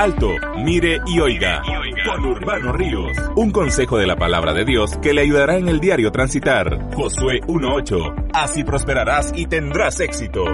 Alto, mire y oiga. Con Urbano Ríos. Un consejo de la palabra de Dios que le ayudará en el diario transitar. Josué 1.8. Así prosperarás y tendrás éxito.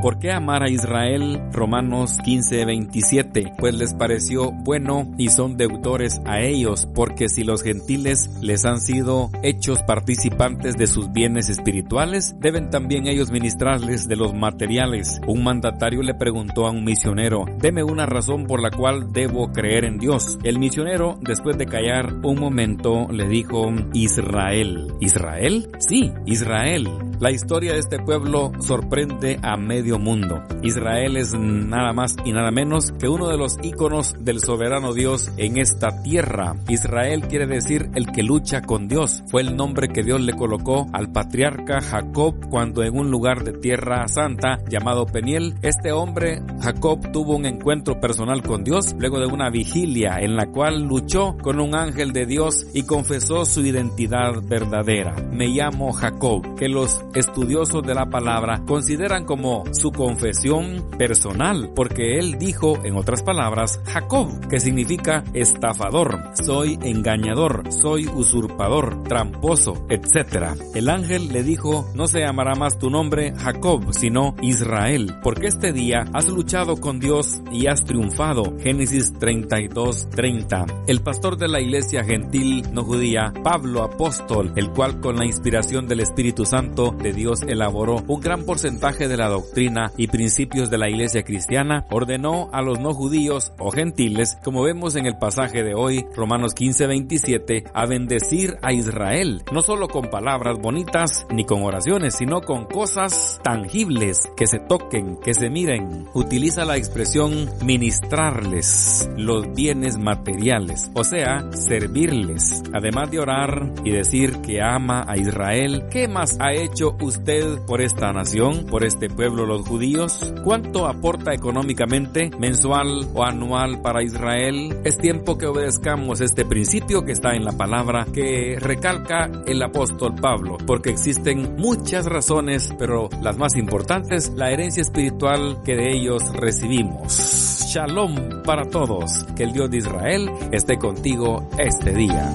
¿Por qué amar a Israel? Romanos 15, 27. Pues les pareció bueno y son deudores a ellos, porque si los gentiles les han sido hechos participantes de sus bienes espirituales, deben también ellos ministrarles de los materiales. Un mandatario le preguntó a un misionero, deme una razón por la cual debo creer en Dios. El misionero, después de callar un momento, le dijo, Israel. ¿Israel? Sí, Israel. La historia de este pueblo sorprende a medio mundo. Israel es nada más y nada menos que uno de los íconos del soberano Dios en esta tierra. Israel quiere decir el que lucha con Dios. Fue el nombre que Dios le colocó al patriarca Jacob cuando en un lugar de tierra santa llamado Peniel, este hombre Jacob tuvo un encuentro personal con Dios luego de una vigilia en la cual luchó con un ángel de Dios y confesó su identidad verdadera. Me llamo Jacob, que los estudiosos de la palabra consideran como su confesión personal, porque él dijo, en otras palabras, Jacob, que significa estafador, soy engañador, soy usurpador, tramposo, etc. El ángel le dijo, no se llamará más tu nombre Jacob, sino Israel, porque este día has luchado con Dios y has triunfado. Génesis 32, 30. El pastor de la iglesia gentil no judía, Pablo apóstol, el cual con la inspiración del Espíritu Santo de Dios elaboró un gran porcentaje de la doctrina y principios de la iglesia cristiana, ordenó a los no judíos o gentiles, como vemos en el pasaje de hoy, Romanos 15, 27, a bendecir a Israel, no solo con palabras bonitas ni con oraciones, sino con cosas tangibles que se toquen, que se miren. Utiliza la expresión ministrarles los bienes materiales, o sea, servirles, además de orar y decir que ama a Israel. ¿Qué más ha hecho usted por esta nación, por este pueblo judíos? ¿Cuánto aporta económicamente, mensual o anual para Israel? Es tiempo que obedezcamos este principio que está en la palabra que recalca el apóstol Pablo, porque existen muchas razones, pero las más importantes, la herencia espiritual que de ellos recibimos. Shalom para todos, que el Dios de Israel esté contigo este día.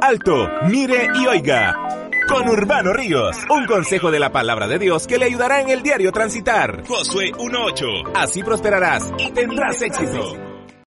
Alto, mire y oiga. Con Urbano Ríos, un consejo de la palabra de Dios que le ayudará en el diario transitar. Josué 1.8. Así prosperarás y tendrás éxito.